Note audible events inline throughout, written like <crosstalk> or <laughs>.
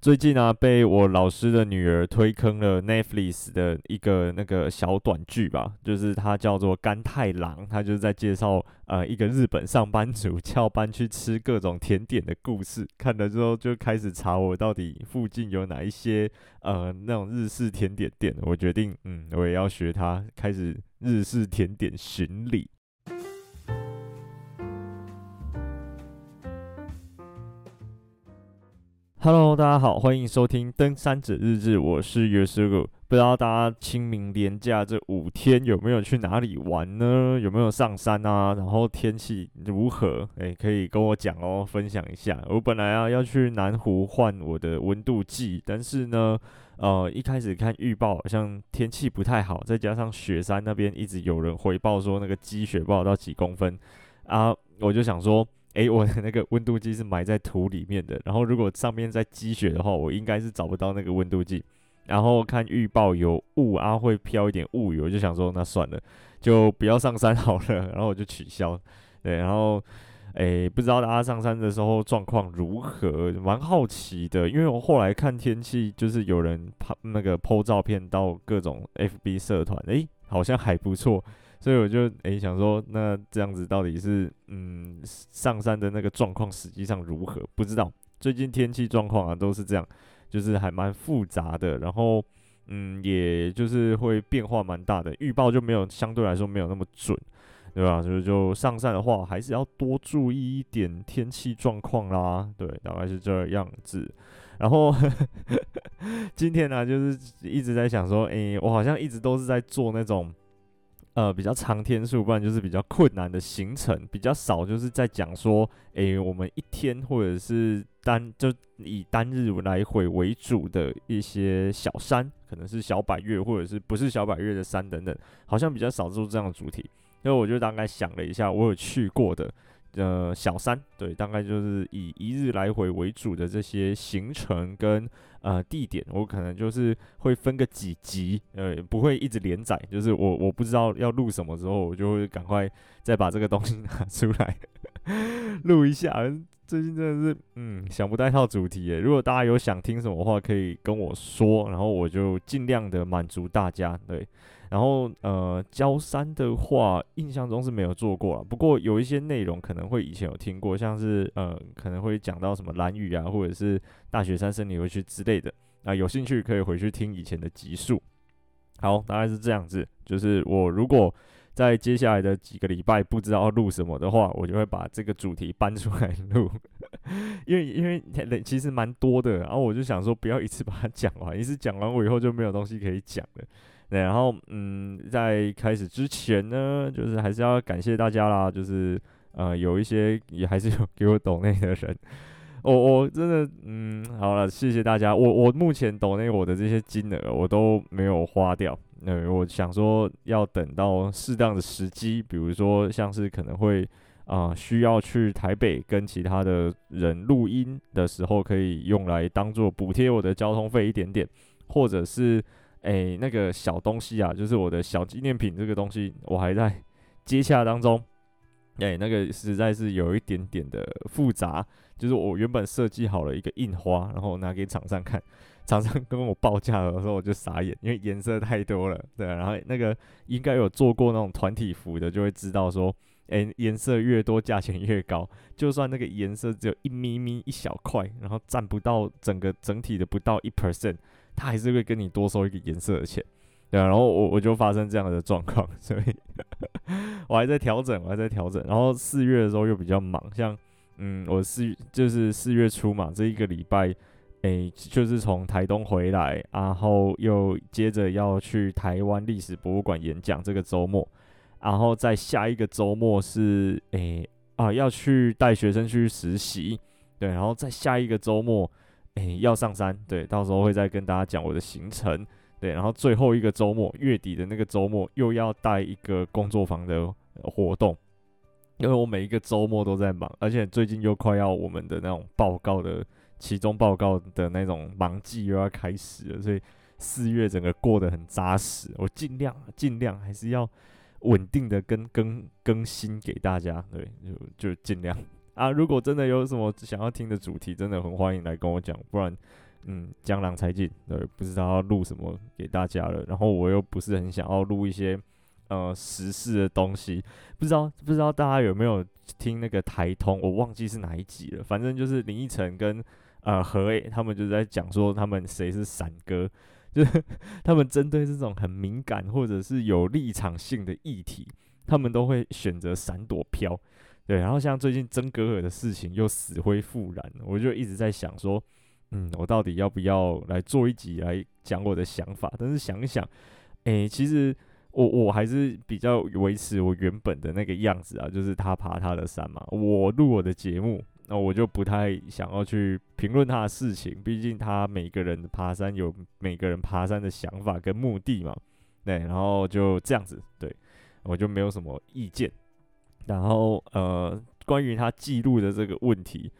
最近啊，被我老师的女儿推坑了 Netflix 的一个那个小短剧吧，就是它叫做《甘太郎》，它就是在介绍呃一个日本上班族翘班去吃各种甜点的故事。看了之后就开始查我到底附近有哪一些呃那种日式甜点店，我决定嗯我也要学它，开始日式甜点巡礼。Hello，大家好，欢迎收听《登山者日志》，我是约瑟古。不知道大家清明连假这五天有没有去哪里玩呢？有没有上山啊？然后天气如何？诶，可以跟我讲哦，分享一下。我本来啊要去南湖换我的温度计，但是呢，呃，一开始看预报好像天气不太好，再加上雪山那边一直有人回报说那个积雪不知道到几公分啊，我就想说。诶、我的那个温度计是埋在土里面的，然后如果上面在积雪的话，我应该是找不到那个温度计。然后看预报有雾啊，会飘一点雾雨，我就想说那算了，就不要上山好了。然后我就取消。对，然后诶、不知道大家上山的时候状况如何，蛮好奇的，因为我后来看天气，就是有人拍那个 po 照片到各种 FB 社团，诶、好像还不错。所以我就诶、想说，那这样子到底是嗯上山的那个状况实际上如何？不知道。最近天气状况啊都是这样，就是还蛮复杂的，然后嗯也就是会变化蛮大的，预报就没有相对来说没有那么准，对吧？所以就上山的话还是要多注意一点天气状况啦。对，大概是这样子。然后呵 <laughs> 呵今天呢、就是一直在想说，诶、我好像一直都是在做那种。呃，比较长天数，不然就是比较困难的行程，比较少，就是在讲说，诶、我们一天或者是单就以单日来回为主的一些小山，可能是小百岳或者是不是小百岳的山等等，好像比较少做这样的主题。因为我就大概想了一下，我有去过的。呃，小三对，大概就是以一日来回为主的这些行程跟呃地点，我可能就是会分个几集，呃，不会一直连载，就是我我不知道要录什么时候，我就会赶快再把这个东西 <laughs> 拿出来 <laughs> 录一下。最近真的是，嗯，想不到一套主题耶。如果大家有想听什么话，可以跟我说，然后我就尽量的满足大家。对。然后呃，焦山的话，印象中是没有做过了。不过有一些内容可能会以前有听过，像是呃，可能会讲到什么蓝雨啊，或者是大雪山森林游区之类的。啊、有兴趣可以回去听以前的集数。好，大概是这样子。就是我如果在接下来的几个礼拜不知道录什么的话，我就会把这个主题搬出来录。<laughs> 因为因为其实蛮多的，然后我就想说不要一次把它讲完，一次讲完我以后就没有东西可以讲了。然后嗯，在开始之前呢，就是还是要感谢大家啦，就是呃，有一些也还是有给我抖内的人，我我真的嗯，好了，谢谢大家。我我目前抖内我的这些金额我都没有花掉，那我想说要等到适当的时机，比如说像是可能会啊、需要去台北跟其他的人录音的时候，可以用来当做补贴我的交通费一点点，或者是。哎、欸，那个小东西啊，就是我的小纪念品，这个东西我还在接洽当中。哎、那个实在是有一点点的复杂，就是我原本设计好了一个印花，然后拿给厂商看，厂商跟我报价的时候我就傻眼，因为颜色太多了。对，然后那个应该有做过那种团体服的，就会知道说，哎、欸，颜色越多价钱越高，就算那个颜色只有一咪咪一小块，然后占不到整个整体的不到一 percent。他还是会跟你多收一个颜色的钱，对啊，然后我我就发生这样的状况，所以 <laughs> 我还在调整，我还在调整。然后四月的时候又比较忙，像嗯，我四就是四月初嘛，这一个礼拜，诶、就是从台东回来，然后又接着要去台湾历史博物馆演讲这个周末，然后在下一个周末是诶、啊要去带学生去实习，对，然后在下一个周末。诶、要上山，对，到时候会再跟大家讲我的行程，对，然后最后一个周末，月底的那个周末又要带一个工作坊的活动，因为我每一个周末都在忙，而且最近又快要我们的那种报告的期中报告的那种忙季又要开始了，所以四月整个过得很扎实，我尽量尽量还是要稳定的更更更新给大家，对，就就尽量。啊，如果真的有什么想要听的主题，真的很欢迎来跟我讲，不然，嗯，江郎才尽，对，不知道要录什么给大家了。然后我又不是很想要录一些呃时事的东西，不知道不知道大家有没有听那个台通，我忘记是哪一集了。反正就是林依晨跟呃何诶，他们就在讲说他们谁是闪哥，就是 <laughs> 他们针对这种很敏感或者是有立场性的议题，他们都会选择闪躲飘。对，然后像最近曾格尔的事情又死灰复燃，我就一直在想说。嗯，我到底要不要来做一集来讲我的想法？但是想一想，诶、其实我我还是比较维持我原本的那个样子啊，就是他爬他的山嘛，我录我的节目，那我就不太想要去评论他的事情，毕竟他每个人爬山有每个人爬山的想法跟目的嘛，对，然后就这样子，对，我就没有什么意见。然后呃，关于他记录的这个问题。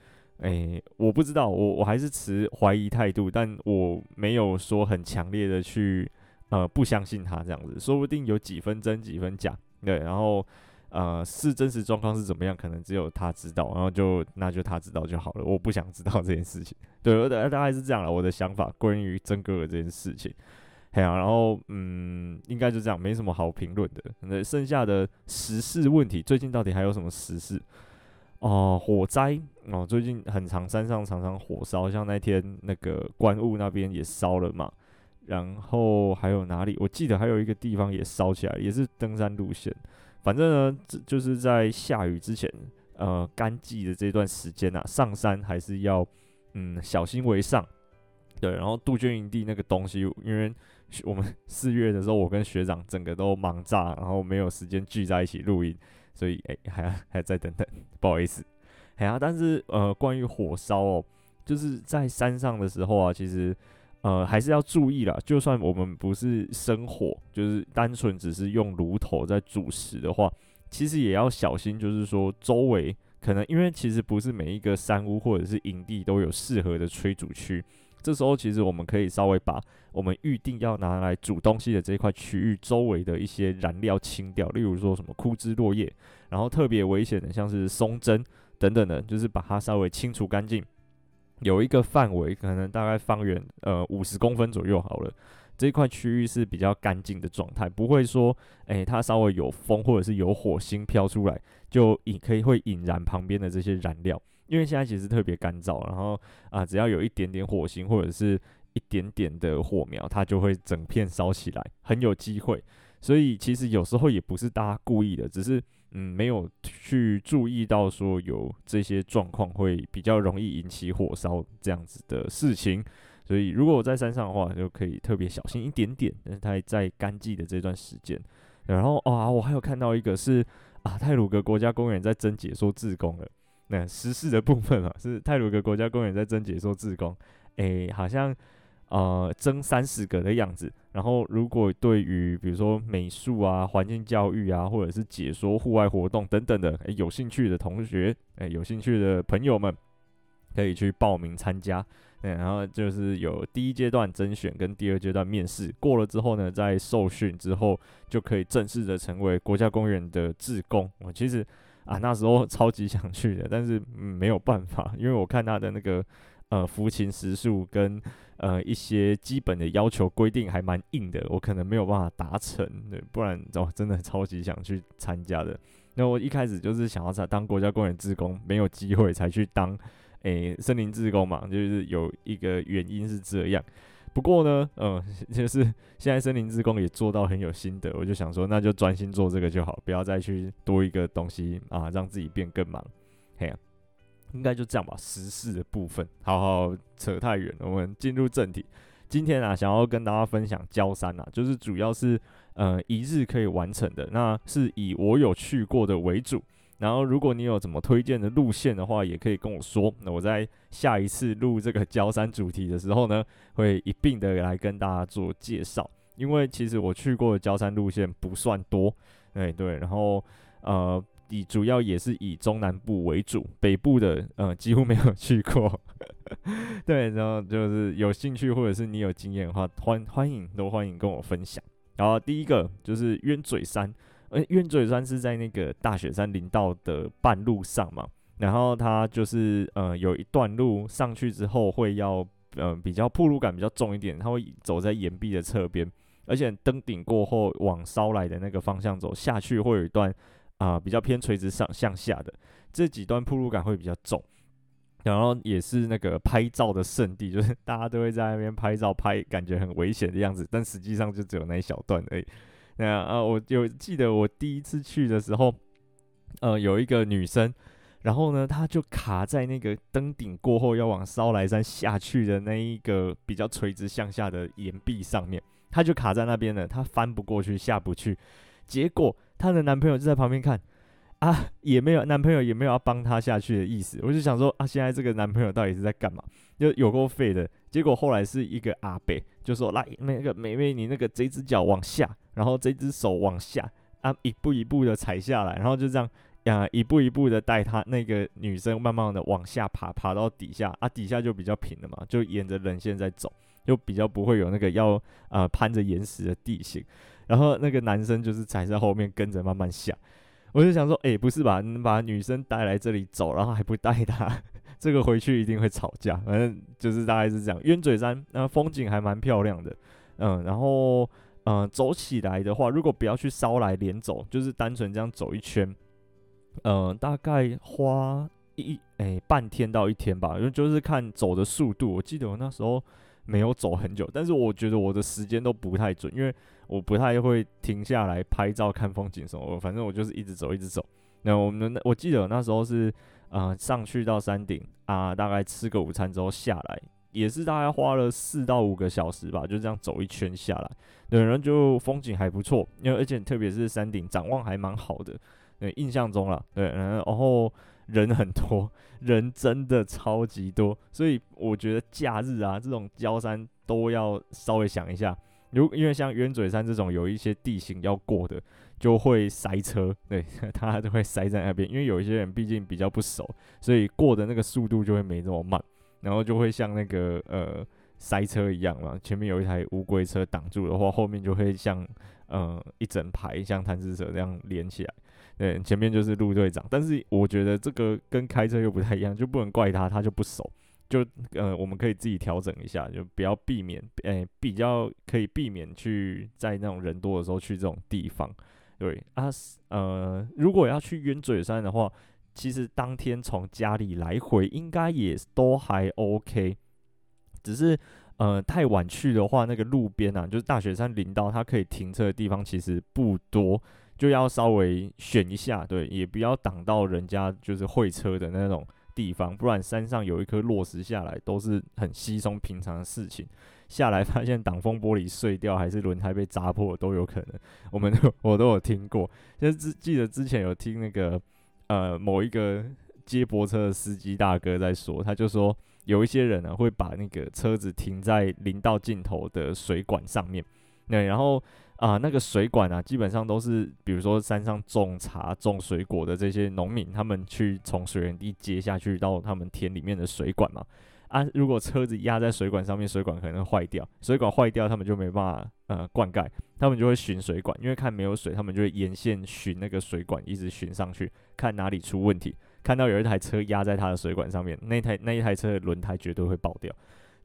诶、我不知道，我我还是持怀疑态度，但我没有说很强烈的去呃不相信他这样子，说不定有几分真几分假，对，然后呃是真实状况是怎么样，可能只有他知道，然后就那就他知道就好了，我不想知道这件事情，对，大大概是这样了，我的想法关于曾哥哥这件事情，嘿啊，然后嗯，应该就这样，没什么好评论的，那剩下的时事问题，最近到底还有什么时事？哦、火灾哦，最近很长山上常常火烧，像那天那个观雾那边也烧了嘛，然后还有哪里？我记得还有一个地方也烧起来，也是登山路线。反正呢，就是在下雨之前，呃，干季的这段时间啊，上山还是要嗯小心为上。对，然后杜鹃营地那个东西，因为我们 <laughs> 四月的时候，我跟学长整个都忙炸，然后没有时间聚在一起录音。所以，哎、还要还要再等等，不好意思，哎呀，但是呃，关于火烧哦，就是在山上的时候啊，其实呃还是要注意啦。就算我们不是生火，就是单纯只是用炉头在煮食的话，其实也要小心，就是说周围可能因为其实不是每一个山屋或者是营地都有适合的炊煮区。这时候其实我们可以稍微把我们预定要拿来煮东西的这块区域周围的一些燃料清掉，例如说什么枯枝落叶，然后特别危险的像是松针等等的，就是把它稍微清除干净。有一个范围，可能大概方圆呃五十公分左右好了，这块区域是比较干净的状态，不会说诶它稍微有风或者是有火星飘出来，就引可以会引燃旁边的这些燃料。因为现在其实特别干燥，然后啊，只要有一点点火星或者是一点点的火苗，它就会整片烧起来，很有机会。所以其实有时候也不是大家故意的，只是嗯没有去注意到说有这些状况会比较容易引起火烧这样子的事情。所以如果我在山上的话，就可以特别小心一点点。但是它在干季的这段时间，然后啊，我还有看到一个是啊，泰鲁阁国家公园在征解说志工了。那时事的部分啊，是泰鲁阁国家公园在征解说志工，诶、好像呃征三十个的样子。然后如果对于比如说美术啊、环境教育啊，或者是解说户外活动等等的，诶、有兴趣的同学，诶、有兴趣的朋友们，可以去报名参加。嗯，然后就是有第一阶段甄选跟第二阶段面试，过了之后呢，在受训之后就可以正式的成为国家公园的志工。我其实。啊，那时候 <laughs> 超级想去的，但是没有办法，因为我看他的那个呃服勤时数跟呃一些基本的要求规定还蛮硬的，我可能没有办法达成，对，不然哦真的超级想去参加的。那我一开始就是想要在当国家公园志工，没有机会才去当诶、森林志工嘛，就是有一个原因是这样。不过呢，嗯，<laughs> 就是现在森林志工也做到很有心得，我就想说，那就专心做这个就好，不要再去多一个东西啊，让自己变更忙。嘿，应该就这样吧。时事的部分，好好扯太远了，我们进入正题。今天啊，想要跟大家分享焦山啊，就是主要是呃一日可以完成的，那是以我有去过的为主。然后，如果你有怎么推荐的路线的话，也可以跟我说。那我在下一次录这个焦山主题的时候呢，会一并的来跟大家做介绍。因为其实我去过的郊山路线不算多，对对。然后呃，以主要也是以中南部为主，北部的呃几乎没有去过。<laughs> 对，然后就是有兴趣或者是你有经验的话，欢欢迎都欢迎跟我分享。然后第一个就是鸢嘴山。呃，鸢嘴山是在那个大雪山林道的半路上嘛，然后它就是呃有一段路上去之后会要呃比较铺路感比较重一点，它会走在岩壁的侧边，而且登顶过后往烧来的那个方向走下去，会有一段啊、比较偏垂直上向下的这几段铺路感会比较重，然后也是那个拍照的圣地，就是大家都会在那边拍照拍，感觉很危险的样子，但实际上就只有那一小段而已。那啊，我有记得我第一次去的时候，呃，有一个女生。然后呢，他就卡在那个登顶过后要往烧来山下去的那一个比较垂直向下的岩壁上面，他就卡在那边了，他翻不过去，下不去。结果她的男朋友就在旁边看，啊，也没有男朋友也没有要帮她下去的意思。我就想说，啊，现在这个男朋友到底是在干嘛？就有够废的。结果后来是一个阿伯就说：“来，那个妹妹，你那个这只脚往下，然后这只手往下，啊，一步一步的踩下来，然后就这样。”呀，一步一步的带她那个女生慢慢的往下爬，爬到底下啊，底下就比较平了嘛，就沿着人线在走，就比较不会有那个要呃攀着岩石的地形。然后那个男生就是踩在后面跟着慢慢下。我就想说，哎、不是吧？你把女生带来这里走，然后还不带她，<laughs> 这个回去一定会吵架。反正就是大概是这样。鸢嘴山那风景还蛮漂亮的，嗯，然后嗯走起来的话，如果不要去烧来连走，就是单纯这样走一圈。嗯、大概花一诶、半天到一天吧，因为就是看走的速度。我记得我那时候没有走很久，但是我觉得我的时间都不太准，因为我不太会停下来拍照看风景什么。反正我就是一直走，一直走。那我们我记得那时候是呃上去到山顶啊，大概吃个午餐之后下来，也是大概花了四到五个小时吧，就这样走一圈下来。对，然后就风景还不错，因为而且特别是山顶展望还蛮好的。对，印象中了，对，然后人很多，<laughs> 人真的超级多，所以我觉得假日啊，这种郊山都要稍微想一下，如因为像冤嘴山这种有一些地形要过的，就会塞车，对，<laughs> 他都会塞在那边，因为有一些人毕竟比较不熟，所以过的那个速度就会没那么慢，然后就会像那个呃塞车一样嘛，前面有一台乌龟车挡住的话，后面就会像呃一整排像贪吃蛇这样连起来。对，前面就是陆队长，但是我觉得这个跟开车又不太一样，就不能怪他，他就不熟，就呃，我们可以自己调整一下，就不要避免，诶、比较可以避免去在那种人多的时候去这种地方。对啊，呃，如果要去鸢嘴山的话，其实当天从家里来回应该也都还 OK，只是呃太晚去的话，那个路边啊，就是大雪山林道，它可以停车的地方其实不多。就要稍微选一下，对，也不要挡到人家就是会车的那种地方，不然山上有一颗落石下来都是很稀松平常的事情。下来发现挡风玻璃碎掉，还是轮胎被砸破都有可能。我们都 <laughs> 我都有听过，就是记记得之前有听那个呃某一个接驳车的司机大哥在说，他就说有一些人呢会把那个车子停在林道尽头的水管上面，对，然后。啊，那个水管啊，基本上都是，比如说山上种茶、种水果的这些农民，他们去从水源地接下去到他们田里面的水管嘛。啊，如果车子压在水管上面，水管可能坏掉，水管坏掉，他们就没办法呃灌溉，他们就会寻水管，因为看没有水，他们就会沿线寻那个水管，一直寻上去，看哪里出问题，看到有一台车压在他的水管上面，那台那一台车的轮胎绝对会爆掉。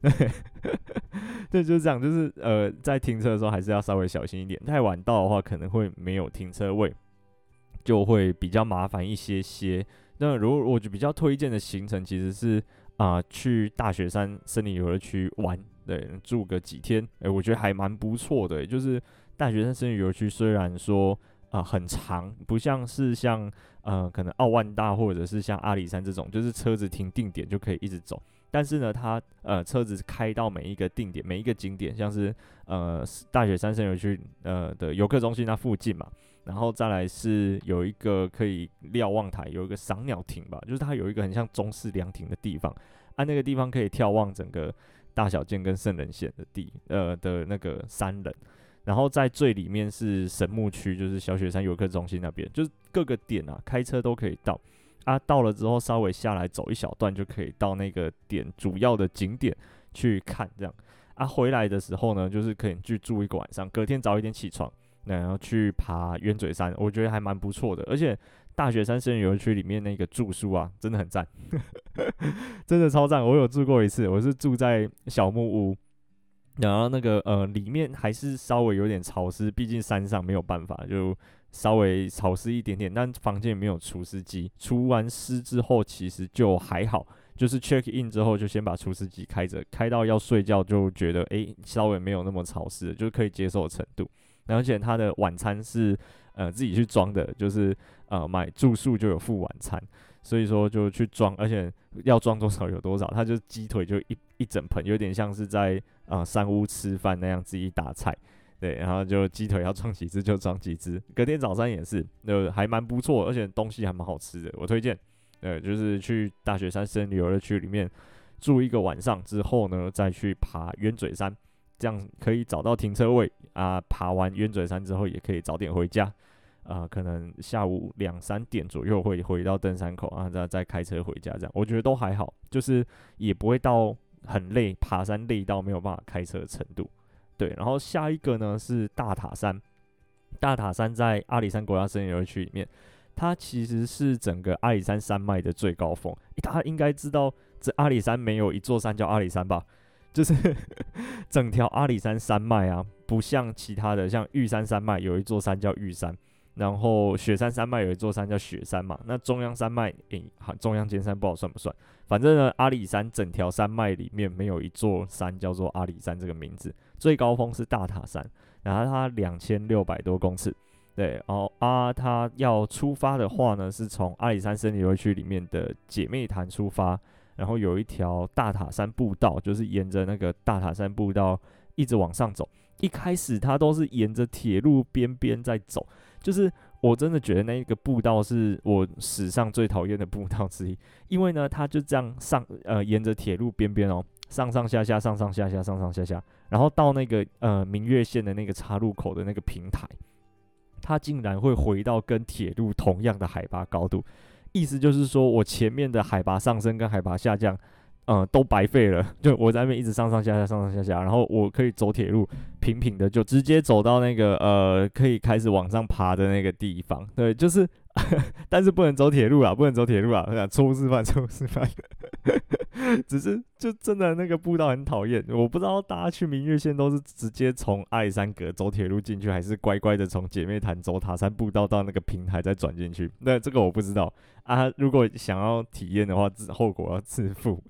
<laughs> 对，就是这样，就是呃，在停车的时候还是要稍微小心一点。太晚到的话，可能会没有停车位，就会比较麻烦一些些。那如果我就比较推荐的行程，其实是啊、去大雪山森林游乐区玩，对，住个几天，诶、我觉得还蛮不错的。就是大雪山森林游乐区虽然说啊、很长，不像是像呃可能奥万大或者是像阿里山这种，就是车子停定点就可以一直走。但是呢，它呃车子开到每一个定点、每一个景点，像是呃大雪山森林游区呃的游客中心那附近嘛，然后再来是有一个可以瞭望台，有一个赏鸟亭吧，就是它有一个很像中式凉亭的地方，啊那个地方可以眺望整个大小剑跟圣人线的地呃的那个山人，然后在最里面是神木区，就是小雪山游客中心那边，就是各个点啊开车都可以到。啊，到了之后稍微下来走一小段就可以到那个点主要的景点去看，这样。啊，回来的时候呢，就是可以去住一个晚上，隔天早一点起床，然后去爬鸢嘴山，我觉得还蛮不错的。而且大雪山森林游乐区里面那个住宿啊，真的很赞，<laughs> 真的超赞。我有住过一次，我是住在小木屋，然后那个呃里面还是稍微有点潮湿，毕竟山上没有办法，就稍微潮湿一点点。但房间没有除湿机，除完湿之后其实就还好。就是 check in 之后就先把除湿机开着，开到要睡觉就觉得诶、稍微没有那么潮湿，就是可以接受的程度。而且他的晚餐是呃自己去装的，就是呃买住宿就有付晚餐，所以说就去装，而且要装多少有多少。他就鸡腿就一一整盆，有点像是在呃山屋吃饭那样自己打菜，对，然后就鸡腿要装几只就装几只。隔天早餐也是，就还蛮不错，而且东西还蛮好吃的，我推荐。呃，就是去大雪山森林游乐区里面住一个晚上之后呢，再去爬鸢嘴山，这样可以找到停车位啊。爬完鸢嘴山之后，也可以早点回家啊。可能下午两三点左右会回到登山口啊，再再开车回家。这样我觉得都还好，就是也不会到很累，爬山累到没有办法开车的程度。对，然后下一个呢是大塔山，大塔山在阿里山国家森林游乐区里面。它其实是整个阿里山山脉的最高峰，大家应该知道，这阿里山没有一座山叫阿里山吧？<laughs> 就是 <laughs> 整条阿里山山脉啊，不像其他的，像玉山山脉有一座山叫玉山，然后雪山山脉有一座山叫雪山嘛。那中央山脉，诶，好，中央尖山不好算不算？反正呢，阿里山整条山脉里面没有一座山叫做阿里山这个名字，最高峰是大塔山，然后它两千六百多公尺。对，然后啊，他要出发的话呢，是从阿里山森林游区里面的姐妹潭出发，然后有一条大塔山步道，就是沿着那个大塔山步道一直往上走。一开始他都是沿着铁路边边在走，就是我真的觉得那一个步道是我史上最讨厌的步道之一，因为呢，他就这样上呃沿着铁路边边哦，上上下下，上上下下，上上下下，然后到那个呃明月线的那个岔路口的那个平台。它竟然会回到跟铁路同样的海拔高度，意思就是说我前面的海拔上升跟海拔下降，嗯，都白费了。就我在那边一直上上下下，上上下下，然后我可以走铁路，平平的就直接走到那个呃可以开始往上爬的那个地方。对，就是，<laughs> 但是不能走铁路啊，不能走铁路啊，我想初示范，初示范。只是就真的那个步道很讨厌，我不知道大家去明月线都是直接从阿里山阁走铁路进去，还是乖乖的从姐妹潭走塔山步道到那个平台再转进去。那这个我不知道啊。如果想要体验的话，后果要自负。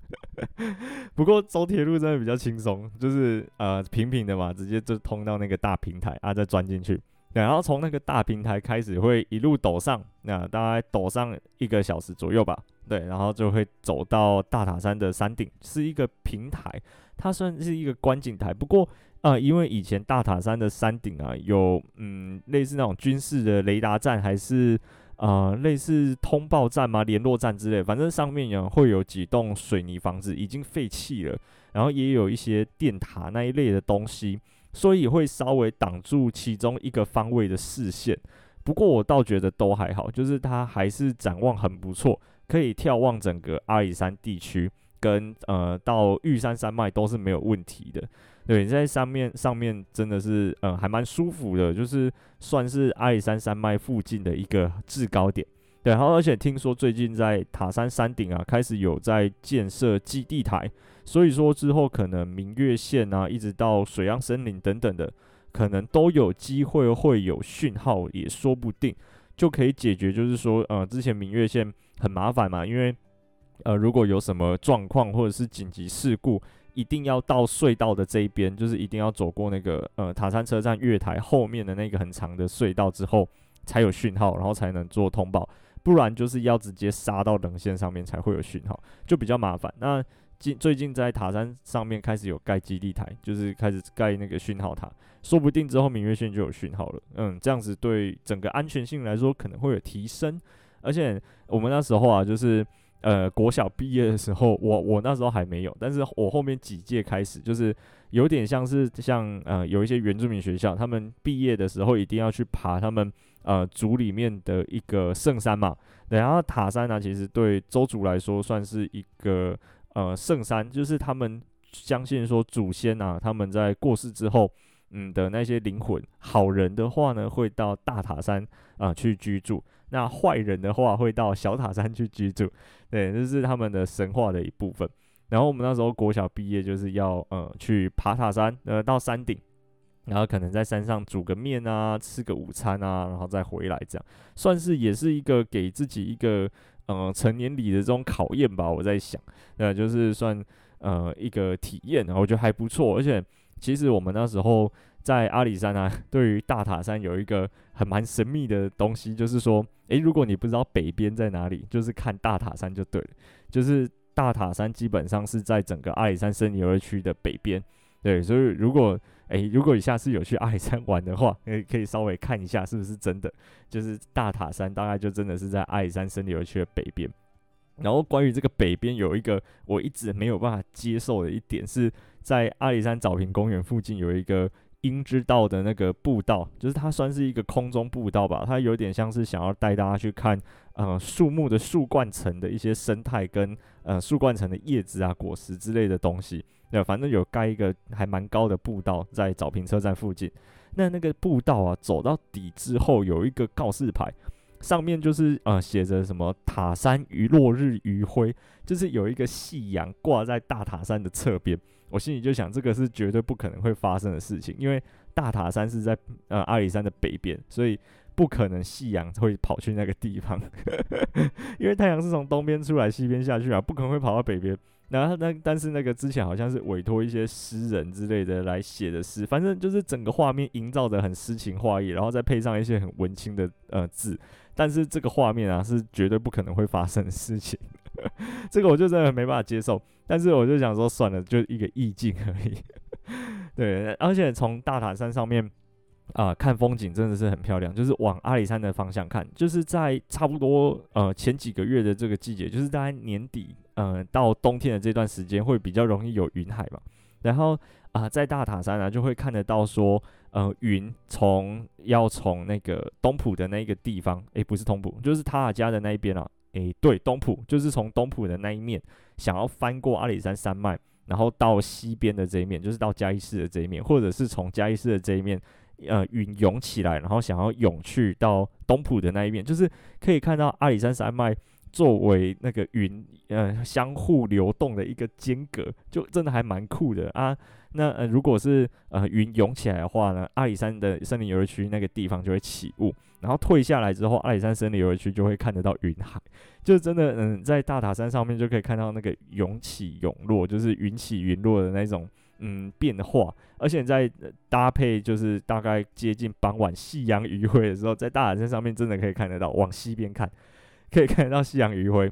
<laughs> 不过走铁路真的比较轻松，就是呃平平的嘛，直接就通到那个大平台啊，再钻进去。然后从那个大平台开始会一路抖上，那大概抖上一个小时左右吧。对，然后就会走到大塔山的山顶，是一个平台，它算是一个观景台。不过，呃，因为以前大塔山的山顶啊，有嗯类似那种军事的雷达站，还是呃类似通报站嘛、联络站之类，反正上面有会有几栋水泥房子已经废弃了，然后也有一些电塔那一类的东西，所以会稍微挡住其中一个方位的视线。不过我倒觉得都还好，就是它还是展望很不错。可以眺望整个阿里山地区，跟呃到玉山山脉都是没有问题的。对，在上面上面真的是呃还蛮舒服的，就是算是阿里山山脉附近的一个制高点。对，然后而且听说最近在塔山山顶啊开始有在建设基地台，所以说之后可能明月线啊一直到水漾森林等等的，可能都有机会会有讯号，也说不定。就可以解决，就是说，呃，之前明月线很麻烦嘛，因为，呃，如果有什么状况或者是紧急事故，一定要到隧道的这一边，就是一定要走过那个呃塔山车站月台后面的那个很长的隧道之后，才有讯号，然后才能做通报，不然就是要直接杀到冷线上面才会有讯号，就比较麻烦。那近最近在塔山上面开始有盖基地台，就是开始盖那个讯号塔，说不定之后明月线就有讯号了。嗯，这样子对整个安全性来说可能会有提升。而且我们那时候啊，就是呃国小毕业的时候，我我那时候还没有，但是我后面几届开始，就是有点像是像呃有一些原住民学校，他们毕业的时候一定要去爬他们呃族里面的一个圣山嘛。然后塔山呢、其实对周族来说算是一个。呃，圣山就是他们相信说祖先啊，他们在过世之后，嗯的那些灵魂，好人的话呢，会到大塔山啊、去居住。那坏人的话会到小塔山去居住，对，这是他们的神话的一部分。然后我们那时候国小毕业就是要呃去爬塔山，呃到山顶，然后可能在山上煮个面啊，吃个午餐啊，然后再回来，这样算是也是一个给自己一个呃成年礼的这种考验吧。我在想，呃就是算呃一个体验，然后我觉得还不错。而且其实我们那时候在阿里山啊，<laughs> 对于大塔山有一个很蛮神秘的东西，就是说，诶，如果你不知道北边在哪里，就是看大塔山就对了，就是。大塔山基本上是在整个阿里山森林游乐区的北边，对，所以如果诶、如果你下次有去阿里山玩的话，可以可以稍微看一下是不是真的，就是大塔山大概就真的是在阿里山森林游区的北边。然后关于这个北边有一个我一直没有办法接受的一点，是在阿里山藻坪公园附近有一个。鹰之道的那个步道，就是它算是一个空中步道吧，它有点像是想要带大家去看，呃，树木的树冠层的一些生态跟呃树冠层的叶子啊、果实之类的东西。那，反正有盖一个还蛮高的步道在藻坪车站附近。那那个步道啊，走到底之后有一个告示牌，上面就是呃写着什么塔山余落日余晖，就是有一个夕阳挂在大塔山的侧边。我心里就想，这个是绝对不可能会发生的事情，因为大塔山是在呃阿里山的北边，所以不可能夕阳会跑去那个地方，<laughs> 因为太阳是从东边出来，西边下去啊，不可能会跑到北边。然后那但是那个之前好像是委托一些诗人之类的来写的诗，反正就是整个画面营造得很诗情画意，然后再配上一些很文青的呃字，但是这个画面啊是绝对不可能会发生的事情。<laughs> 这个我就真的没办法接受，但是我就想说算了，就一个意境而已。<laughs> 对，而且从大塔山上面啊、看风景真的是很漂亮，就是往阿里山的方向看，就是在差不多呃前几个月的这个季节，就是大概年底呃到冬天的这段时间会比较容易有云海嘛。然后啊、在大塔山啊就会看得到说呃云从要从那个东埔的那个地方，诶，不是东埔，就是塔尔加的那一边啊。诶、对，东埔就是从东埔的那一面，想要翻过阿里山山脉，然后到西边的这一面，就是到嘉义市的这一面，或者是从嘉义市的这一面，呃，云涌起来，然后想要涌去到东埔的那一面，就是可以看到阿里山山脉作为那个云，呃，相互流动的一个间隔，就真的还蛮酷的啊。那呃，如果是呃云涌起来的话呢，阿里山的森林游乐区那个地方就会起雾，然后退下来之后，阿里山森林游乐区就会看得到云海，就真的嗯，在大塔山上面就可以看到那个涌起涌落，就是云起云落的那种嗯变化，而且在搭配就是大概接近傍晚夕阳余晖的时候，在大塔山上面真的可以看得到，往西边看可以看得到夕阳余晖，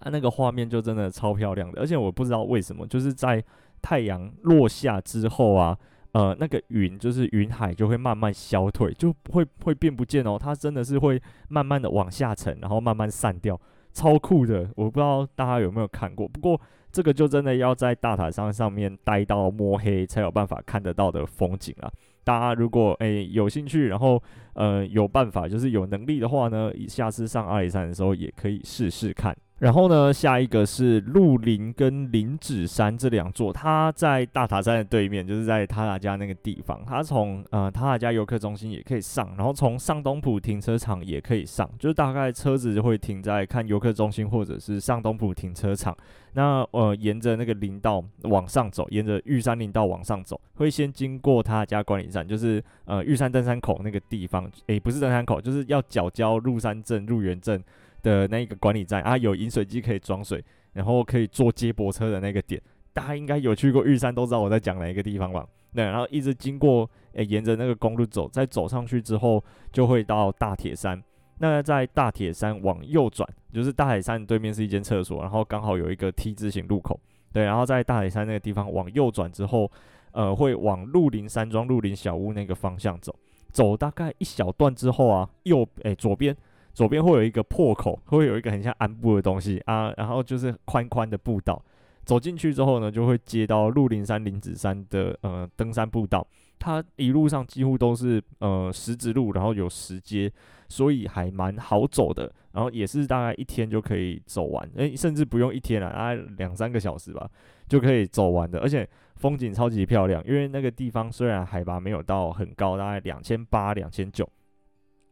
啊，那个画面就真的超漂亮的，而且我不知道为什么，就是在太阳落下之后啊，呃，那个云就是云海就会慢慢消退，就会会变不见哦。它真的是会慢慢的往下沉，然后慢慢散掉，超酷的。我不知道大家有没有看过，不过这个就真的要在大塔山上面待到摸黑才有办法看得到的风景啊。大家如果诶、有兴趣，然后呃有办法，就是有能力的话呢，下次上阿里山的时候也可以试试看。然后呢，下一个是鹿林跟林子山这两座，它在大塔山的对面，就是在塔塔加那个地方。它从呃塔塔加游客中心也可以上，然后从上东埔停车场也可以上，就是大概车子就会停在看游客中心或者是上东埔停车场。那呃沿着那个林道往上走，沿着玉山林道往上走，会先经过塔塔加管理站，就是呃玉山登山口那个地方。诶，不是登山口，就是要缴交入山证、入园证。的那一个管理站啊，有饮水机可以装水，然后可以坐接驳车的那个点，大家应该有去过玉山，都知道我在讲哪一个地方吧？对，然后一直经过，诶、沿着那个公路走，再走上去之后，就会到大铁山。那在大铁山往右转，就是大铁山对面是一间厕所，然后刚好有一个 T 字形路口。对，然后在大铁山那个地方往右转之后，呃，会往鹿林山庄、鹿林小屋那个方向走，走大概一小段之后啊，右诶、左边。左边会有一个破口，会有一个很像鞍部的东西啊，然后就是宽宽的步道，走进去之后呢，就会接到鹿林山、林子山的呃登山步道。它一路上几乎都是呃石子路，然后有石阶，所以还蛮好走的。然后也是大概一天就可以走完，诶、甚至不用一天了，大概两三个小时吧就可以走完的。而且风景超级漂亮，因为那个地方虽然海拔没有到很高，大概两千八、两千九。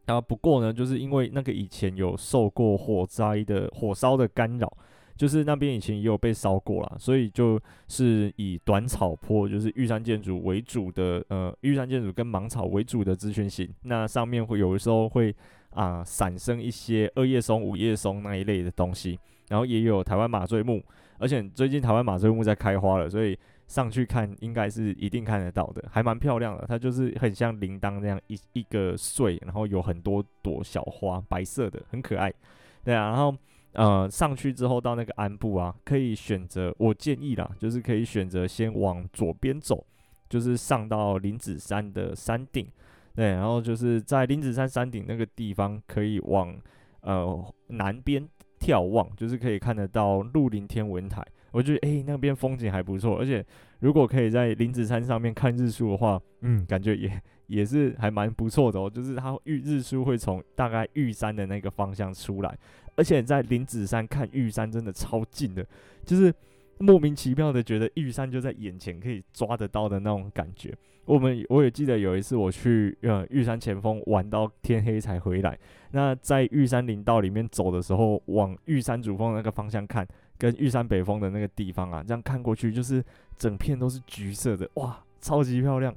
啊，不过呢，就是因为那个以前有受过火灾的火烧的干扰。就是那边以前也有被烧过啦，所以就是以短草坡，就是玉山建筑为主的，呃，玉山建筑跟芒草为主的咨询型。那上面会有的时候会啊产生一些二叶松、五叶松那一类的东西，然后也有台湾马醉木，而且最近台湾马醉木在开花了，所以上去看应该是一定看得到的，还蛮漂亮的。它就是很像铃铛那样一一个穗，然后有很多朵小花，白色的，很可爱。对啊，然后。呃，上去之后到那个安部啊，可以选择，我建议啦，就是可以选择先往左边走，就是上到林子山的山顶，对，然后就是在林子山山顶那个地方，可以往呃南边眺望，就是可以看得到鹿林天文台。我觉得诶、那边风景还不错，而且如果可以在林子山上面看日出的话，嗯，感觉也也是还蛮不错的哦。就是它日日出会从大概玉山的那个方向出来。而且在林子山看玉山真的超近的，就是莫名其妙的觉得玉山就在眼前，可以抓得到的那种感觉。我们我也记得有一次我去呃玉山前锋玩到天黑才回来，那在玉山林道里面走的时候，往玉山主峰那个方向看，跟玉山北峰的那个地方啊，这样看过去就是整片都是橘色的，哇，超级漂亮。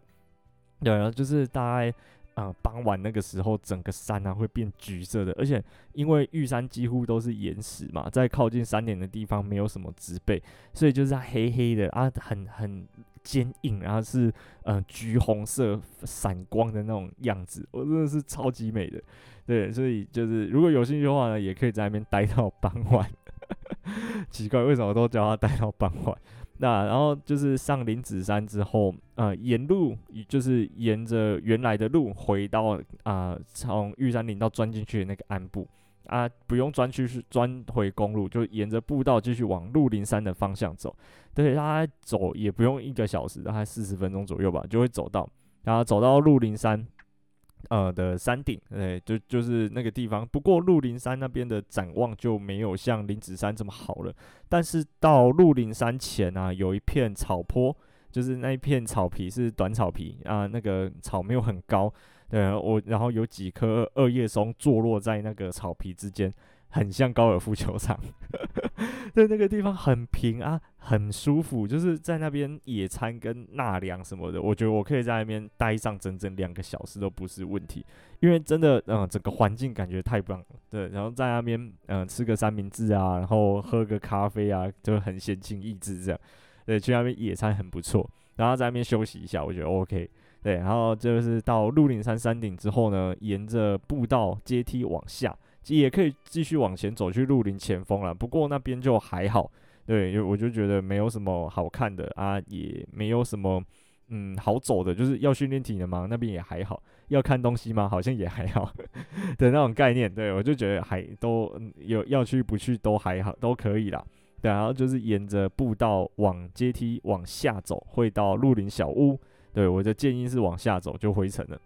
对，然后就是大概。啊，傍晚那个时候，整个山啊会变橘色的，而且因为玉山几乎都是岩石嘛，在靠近山顶的地方没有什么植被，所以就是它黑黑的啊，很很坚硬，然后是呃橘红色闪光的那种样子，我真的是超级美的。对，所以就是如果有兴趣的话呢，也可以在那边待到傍晚。<laughs> 奇怪，为什么都叫他待到傍晚？那然后就是上林子山之后，呃，沿路就是沿着原来的路回到啊，从、玉山林道钻进去的那个鞍部啊，不用钻去是钻回公路，就沿着步道继续往鹿林山的方向走。对，大概走也不用一个小时，大概四十分钟左右吧，就会走到。然后走到鹿林山。呃的山顶，对，就就是那个地方。不过鹿林山那边的展望就没有像林子山这么好了。但是到鹿林山前啊，有一片草坡，就是那一片草皮是短草皮啊，那个草没有很高。对，我然后有几棵二叶松坐落在那个草皮之间。很像高尔夫球场，<laughs> 对，那个地方很平啊，很舒服，就是在那边野餐跟纳凉什么的，我觉得我可以在那边待上整整两个小时都不是问题，因为真的，嗯，整个环境感觉太棒了，对，然后在那边，嗯，吃个三明治啊，然后喝个咖啡啊，就很闲情逸致这样，对，去那边野餐很不错，然后在那边休息一下，我觉得 OK，对，然后就是到鹿林山山顶之后呢，沿着步道阶梯往下。也可以继续往前走去鹿林前锋了，不过那边就还好，对，因为我就觉得没有什么好看的啊，也没有什么嗯好走的，就是要训练体能嘛，那边也还好，要看东西吗？好像也还好 <laughs> 的那种概念，对，我就觉得还都有要去不去都还好，都可以啦，对，然后就是沿着步道往阶梯往下走，会到鹿林小屋，对，我的建议是往下走就回城了。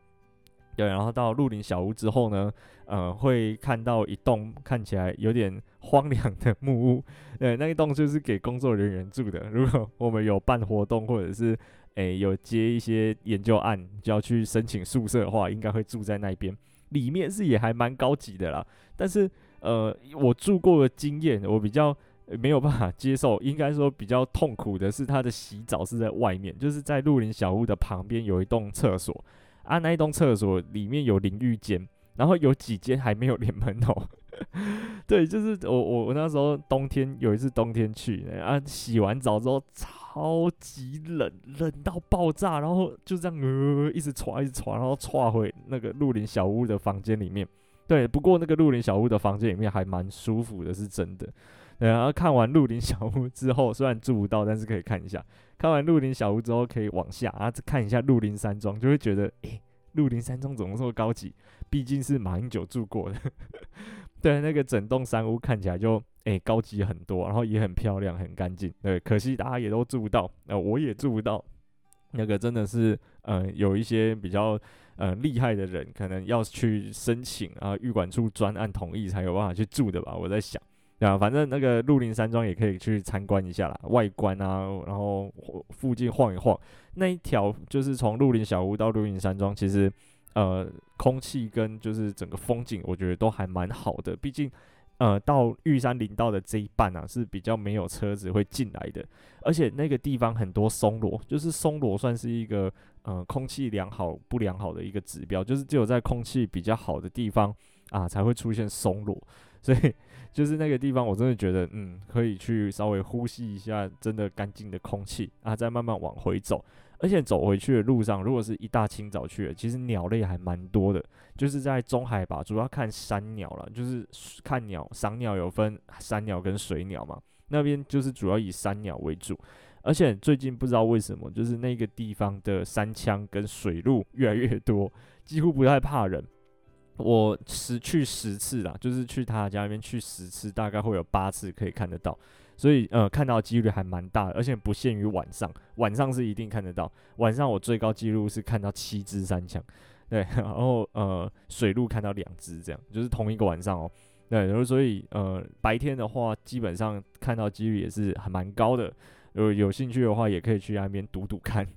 对，然后到鹿林小屋之后呢，呃，会看到一栋看起来有点荒凉的木屋。对，那一栋就是给工作人员住的。如果我们有办活动或者是诶有接一些研究案，就要去申请宿舍的话，应该会住在那边。里面是也还蛮高级的啦。但是呃，我住过的经验，我比较没有办法接受。应该说比较痛苦的是，他的洗澡是在外面，就是在鹿林小屋的旁边有一栋厕所。啊，那一栋厕所里面有淋浴间，然后有几间还没有连门头。<laughs> 对，就是我我我那时候冬天有一次冬天去，啊，洗完澡之后超级冷，冷到爆炸，然后就这样呃一直唰一直唰，然后唰回那个露林小屋的房间里面。对，不过那个露林小屋的房间里面还蛮舒服的，是真的。然后看完露林小屋之后，虽然住不到，但是可以看一下。看完鹿林小屋之后，可以往下啊，再看一下鹿林山庄，就会觉得，诶、欸，鹿林山庄怎么这么高级？毕竟是马英九住过的。<laughs> 对，那个整栋山屋看起来就，诶、高级很多，然后也很漂亮，很干净。对，可惜大家也都住不到，呃，我也住不到。那个真的是，呃，有一些比较，呃，厉害的人，可能要去申请啊，预管处专案同意才有办法去住的吧？我在想。对啊，反正那个鹿林山庄也可以去参观一下啦，外观啊，然后附近晃一晃。那一条就是从鹿林小屋到鹿林山庄，其实呃空气跟就是整个风景，我觉得都还蛮好的。毕竟呃到玉山林道的这一半啊是比较没有车子会进来的，而且那个地方很多松萝，就是松萝算是一个呃空气良好不良好的一个指标，就是只有在空气比较好的地方啊才会出现松萝，所以。就是那个地方，我真的觉得，嗯，可以去稍微呼吸一下真的干净的空气啊，再慢慢往回走。而且走回去的路上，如果是一大清早去的，其实鸟类还蛮多的。就是在中海拔，主要看山鸟了，就是看鸟，赏鸟有分山鸟跟水鸟嘛。那边就是主要以山鸟为主。而且最近不知道为什么，就是那个地方的山羌跟水鹿越来越多，几乎不太怕人。我十去十次啦，就是去他家里面去十次，大概会有八次可以看得到，所以呃看到几率还蛮大，而且不限于晚上，晚上是一定看得到。晚上我最高纪录是看到七只三枪，对，<laughs> 然后呃水路看到两只，这样就是同一个晚上哦，对，然后所以呃白天的话，基本上看到几率也是还蛮高的，有有兴趣的话也可以去那边赌赌看。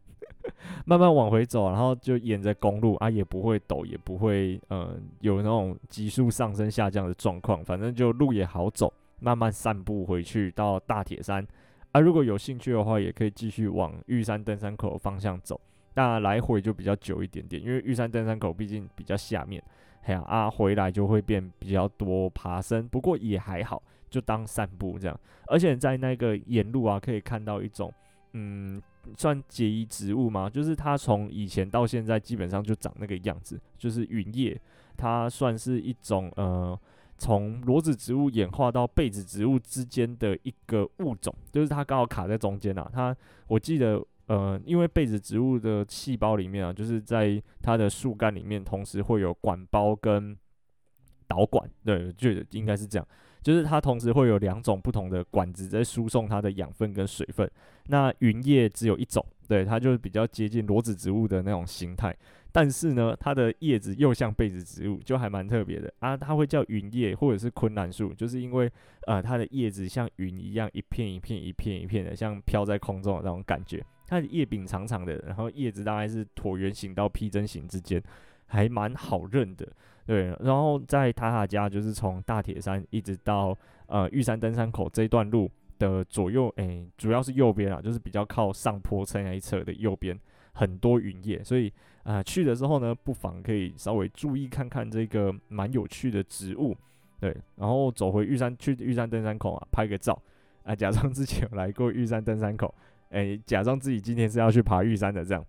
慢慢往回走，然后就沿着公路啊，也不会抖，也不会呃有那种急速上升下降的状况，反正就路也好走。慢慢散步回去到大铁山啊，如果有兴趣的话，也可以继续往玉山登山口方向走。那来回就比较久一点点，因为玉山登山口毕竟比较下面，嘿呀啊，回来就会变比较多爬升，不过也还好，就当散步这样。而且在那个沿路啊，可以看到一种嗯。算结衣植物吗？就是它从以前到现在基本上就长那个样子，就是云叶，它算是一种呃，从裸子植物演化到被子植物之间的一个物种，就是它刚好卡在中间啊。它我记得呃，因为被子植物的细胞里面啊，就是在它的树干里面同时会有管胞跟导管，对，就应该是这样。就是它同时会有两种不同的管子在输送它的养分跟水分。那云叶只有一种，对，它就是比较接近裸子植物的那种形态。但是呢，它的叶子又像被子植物，就还蛮特别的啊。它会叫云叶或者是昆兰树，就是因为呃它的叶子像云一样，一片一片一片一片的，像飘在空中的那种感觉。它的叶柄长长的，然后叶子大概是椭圆形到披针形之间，还蛮好认的。对，然后在塔塔家就是从大铁山一直到呃玉山登山口这一段路的左右，诶，主要是右边啊，就是比较靠上坡侧那一侧的右边很多云叶，所以啊、呃、去的时候呢，不妨可以稍微注意看看这个蛮有趣的植物。对，然后走回玉山去玉山登山口啊，拍个照啊，假装自己有来过玉山登山口，诶，假装自己今天是要去爬玉山的这样。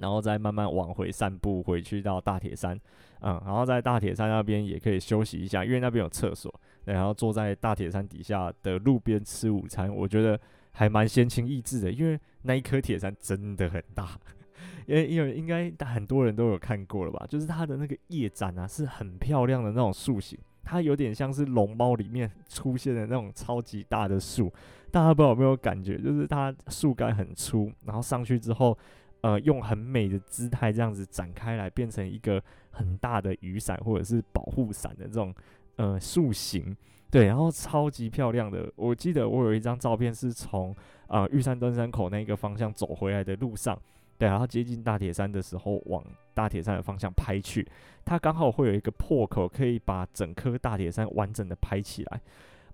然后再慢慢往回散步回去到大铁山，嗯，然后在大铁山那边也可以休息一下，因为那边有厕所。然后坐在大铁山底下的路边吃午餐，我觉得还蛮闲情逸致的，因为那一颗铁山真的很大。<laughs> 因为因为应该很多人都有看过了吧？就是它的那个叶展啊，是很漂亮的那种树形，它有点像是龙猫里面 <laughs> 出现的那种超级大的树。大家不知道有没有感觉？就是它树干很粗，然后上去之后。呃，用很美的姿态这样子展开来，变成一个很大的雨伞或者是保护伞的这种呃塑形，对，然后超级漂亮的。我记得我有一张照片是从呃玉山登山口那个方向走回来的路上，对，然后接近大铁山的时候往大铁山的方向拍去，它刚好会有一个破口，可以把整颗大铁山完整的拍起来。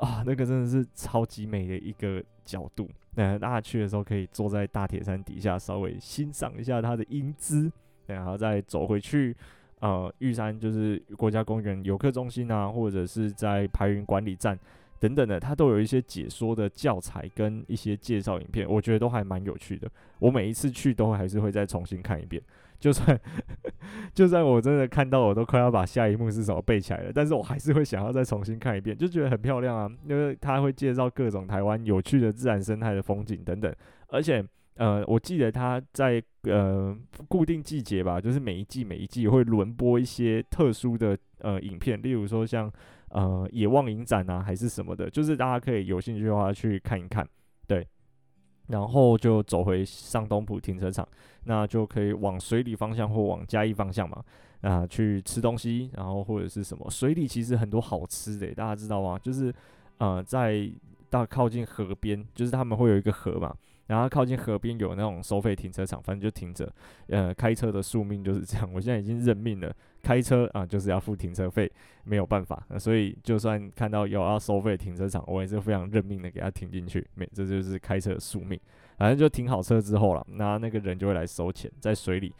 啊，那个真的是超级美的一个角度。那大家去的时候可以坐在大铁山底下，稍微欣赏一下它的英姿，然后再走回去。呃，玉山就是国家公园游客中心啊，或者是在排云管理站等等的，它都有一些解说的教材跟一些介绍影片，我觉得都还蛮有趣的。我每一次去都还是会再重新看一遍。就算 <laughs> 就算我真的看到，我都快要把下一幕是什么背起来了，但是我还是会想要再重新看一遍，就觉得很漂亮啊，因为他会介绍各种台湾有趣的自然生态的风景等等，而且呃，我记得他在呃固定季节吧，就是每一季每一季会轮播一些特殊的呃影片，例如说像呃野望影展啊，还是什么的，就是大家可以有兴趣的话去看一看，然后就走回上东埔停车场，那就可以往水里方向或往嘉义方向嘛，啊，去吃东西，然后或者是什么水里其实很多好吃的，大家知道吗？就是呃，在到靠近河边，就是他们会有一个河嘛，然后靠近河边有那种收费停车场，反正就停着。呃，开车的宿命就是这样，<laughs> 我现在已经认命了，开车啊就是要付停车费，没有办法。所以就算看到有要收费停车场，我也是非常认命的给他停进去。没，这就是开车的宿命。反正就停好车之后了，那那个人就会来收钱，在水里。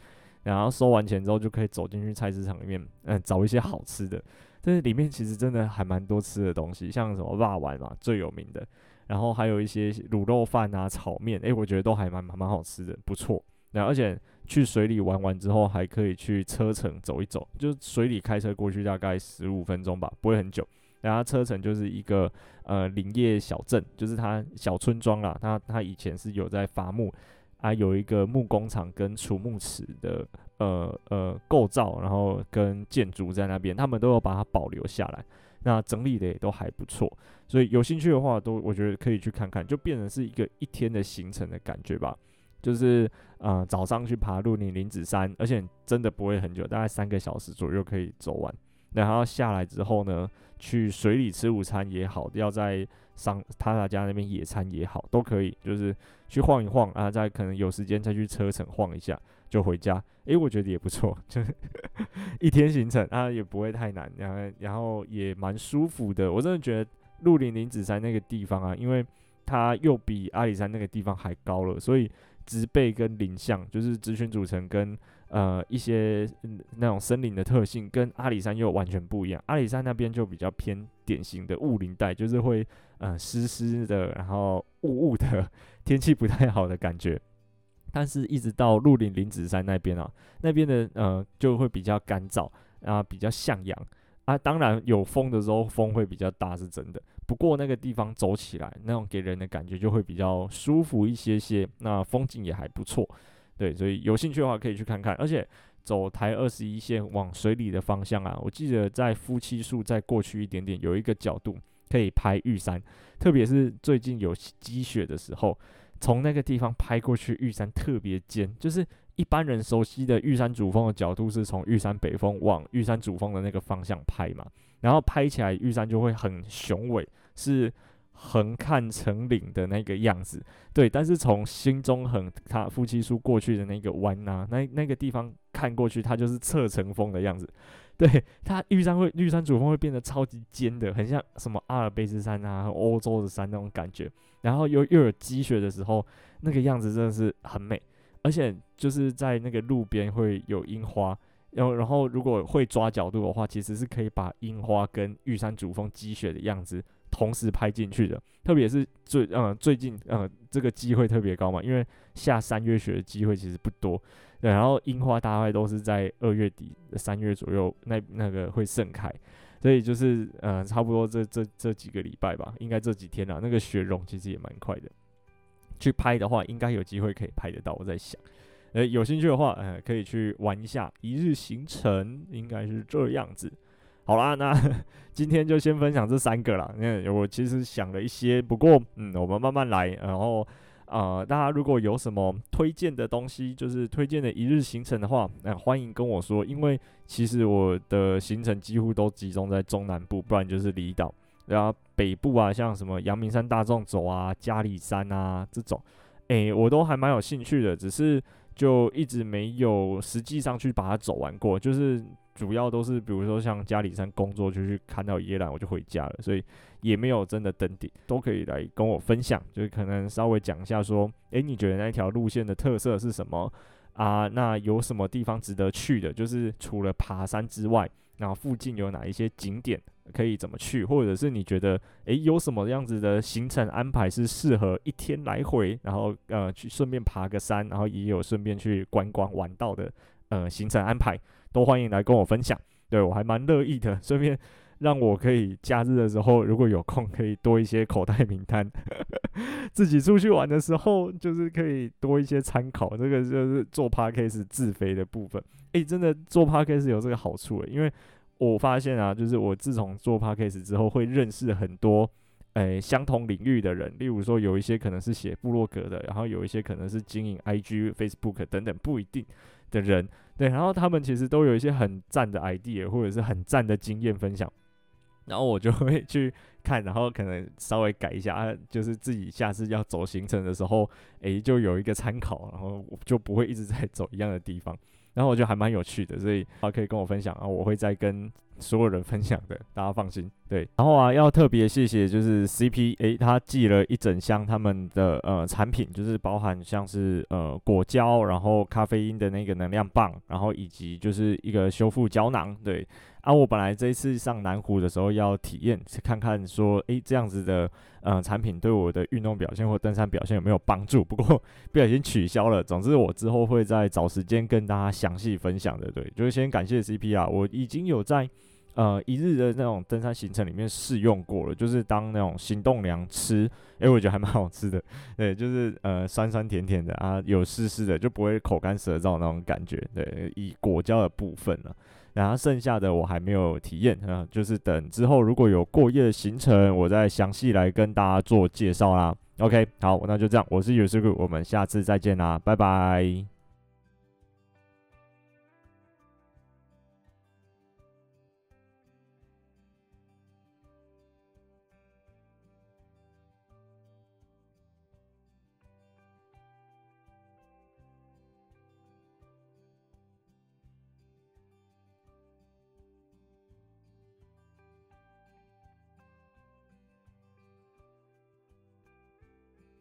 然后收完钱之后，就可以走进去菜市场里面，嗯，找一些好吃的。但是里面其实真的还蛮多吃的东西，像什么辣丸嘛，最有名的。然后还有一些卤肉饭啊、炒面，诶，我觉得都还蛮蛮蛮好吃的，不错。然后而且去水里玩完之后，还可以去车城走一走，就水里开车过去大概十五分钟吧，不会很久。然后车城就是一个呃林业小镇，就是它小村庄啦。它它以前是有在伐木。还有一个木工厂跟储木池的呃呃构造，然后跟建筑在那边，他们都有把它保留下来，那整理的也都还不错，所以有兴趣的话，都我觉得可以去看看，就变成是一个一天的行程的感觉吧。就是呃早上去爬鹿林林子山，而且真的不会很久，大概三个小时左右可以走完。然后下来之后呢，去水里吃午餐也好，要在上他那家那边野餐也好，都可以，就是。去晃一晃啊，再可能有时间再去车城晃一下就回家。诶、我觉得也不错，<laughs> 就是一天行程啊，也不会太难，然后然后也蛮舒服的。我真的觉得鹿林林子山那个地方啊，因为它又比阿里山那个地方还高了，所以植被跟林相就是植群组成跟呃一些、那种森林的特性，跟阿里山又完全不一样。阿里山那边就比较偏典型的雾林带，就是会呃湿湿的，然后雾雾的。<laughs> 天气不太好的感觉，但是一直到鹿林林子山那边啊，那边的呃就会比较干燥啊，比较向阳啊。当然有风的时候，风会比较大，是真的。不过那个地方走起来，那种给人的感觉就会比较舒服一些些，那风景也还不错。对，所以有兴趣的话可以去看看。而且走台二十一线往水里的方向啊，我记得在夫妻树再过去一点点，有一个角度。可以拍玉山，特别是最近有积雪的时候，从那个地方拍过去，玉山特别尖。就是一般人熟悉的玉山主峰的角度是从玉山北峰往玉山主峰的那个方向拍嘛，然后拍起来玉山就会很雄伟，是横看成岭的那个样子。对，但是从新中横它夫妻树过去的那个弯啊，那那个地方看过去，它就是侧成峰的样子。对，它玉山会玉山主峰会变得超级尖的，很像什么阿尔卑斯山啊、欧洲的山那种感觉。然后又又有积雪的时候，那个样子真的是很美。而且就是在那个路边会有樱花，然后然后如果会抓角度的话，其实是可以把樱花跟玉山主峰积雪的样子同时拍进去的。特别是最嗯最近嗯这个机会特别高嘛，因为下三月雪的机会其实不多。对，然后樱花大概都是在二月底、三月左右，那那个会盛开，所以就是呃，差不多这这这几个礼拜吧，应该这几天啊，那个雪融其实也蛮快的。去拍的话，应该有机会可以拍得到。我在想，呃，有兴趣的话，呃，可以去玩一下一日行程，应该是这样子。好啦，那 <laughs> 今天就先分享这三个啦。那我其实想了一些，不过嗯，我们慢慢来，然后。呃，大家如果有什么推荐的东西，就是推荐的一日行程的话，那、欢迎跟我说。因为其实我的行程几乎都集中在中南部，不然就是离岛。然后北部啊，像什么阳明山大众走啊、嘉里山啊这种，诶，我都还蛮有兴趣的，只是就一直没有实际上去把它走完过，就是。主要都是比如说像嘉里山工作，就去看到野榄我就回家了，所以也没有真的登顶，都可以来跟我分享，就是可能稍微讲一下说，诶，你觉得那条路线的特色是什么啊？那有什么地方值得去的？就是除了爬山之外，然后附近有哪一些景点可以怎么去？或者是你觉得，诶，有什么样子的行程安排是适合一天来回，然后呃去顺便爬个山，然后也有顺便去观光玩到的呃行程安排？都欢迎来跟我分享，对，我还蛮乐意的，顺便让我可以假日的时候如果有空，可以多一些口袋名单，<laughs> 自己出去玩的时候就是可以多一些参考。这个就是做 Podcast 自肥的部分。诶，真的做 Podcast 有这个好处诶，因为我发现啊，就是我自从做 Podcast 之后，会认识很多诶相同领域的人，例如说有一些可能是写部落格的，然后有一些可能是经营 IG、Facebook 等等，不一定的人。对，然后他们其实都有一些很赞的 idea，或者是很赞的经验分享，然后我就会 <laughs> 去看，然后可能稍微改一下，就是自己下次要走行程的时候，诶，就有一个参考，然后就不会一直在走一样的地方。然后我觉得还蛮有趣的，所以啊可以跟我分享啊，我会再跟所有人分享的，大家放心。<laughs> 对，然后啊要特别谢谢就是 CP，诶，他寄了一整箱他们的呃产品，就是包含像是呃果胶，然后咖啡因的那个能量棒，然后以及就是一个修复胶囊，对。啊，我本来这一次上南湖的时候要体验，看看说，诶，这样子的，呃，产品对我的运动表现或登山表现有没有帮助？不过 <laughs> 不小心取消了。总之，我之后会再找时间跟大家详细分享的。对，就是先感谢 CP 啊，我已经有在呃一日的那种登山行程里面试用过了，就是当那种行动粮吃，诶，我觉得还蛮好吃的。对，就是呃酸酸甜甜的啊，有湿湿的，就不会口干舌燥那种感觉。对，以果胶的部分了。然后剩下的我还没有体验，啊，就是等之后如果有过夜的行程，我再详细来跟大家做介绍啦。OK，好，那就这样，我是尤师傅，我们下次再见啦，拜拜。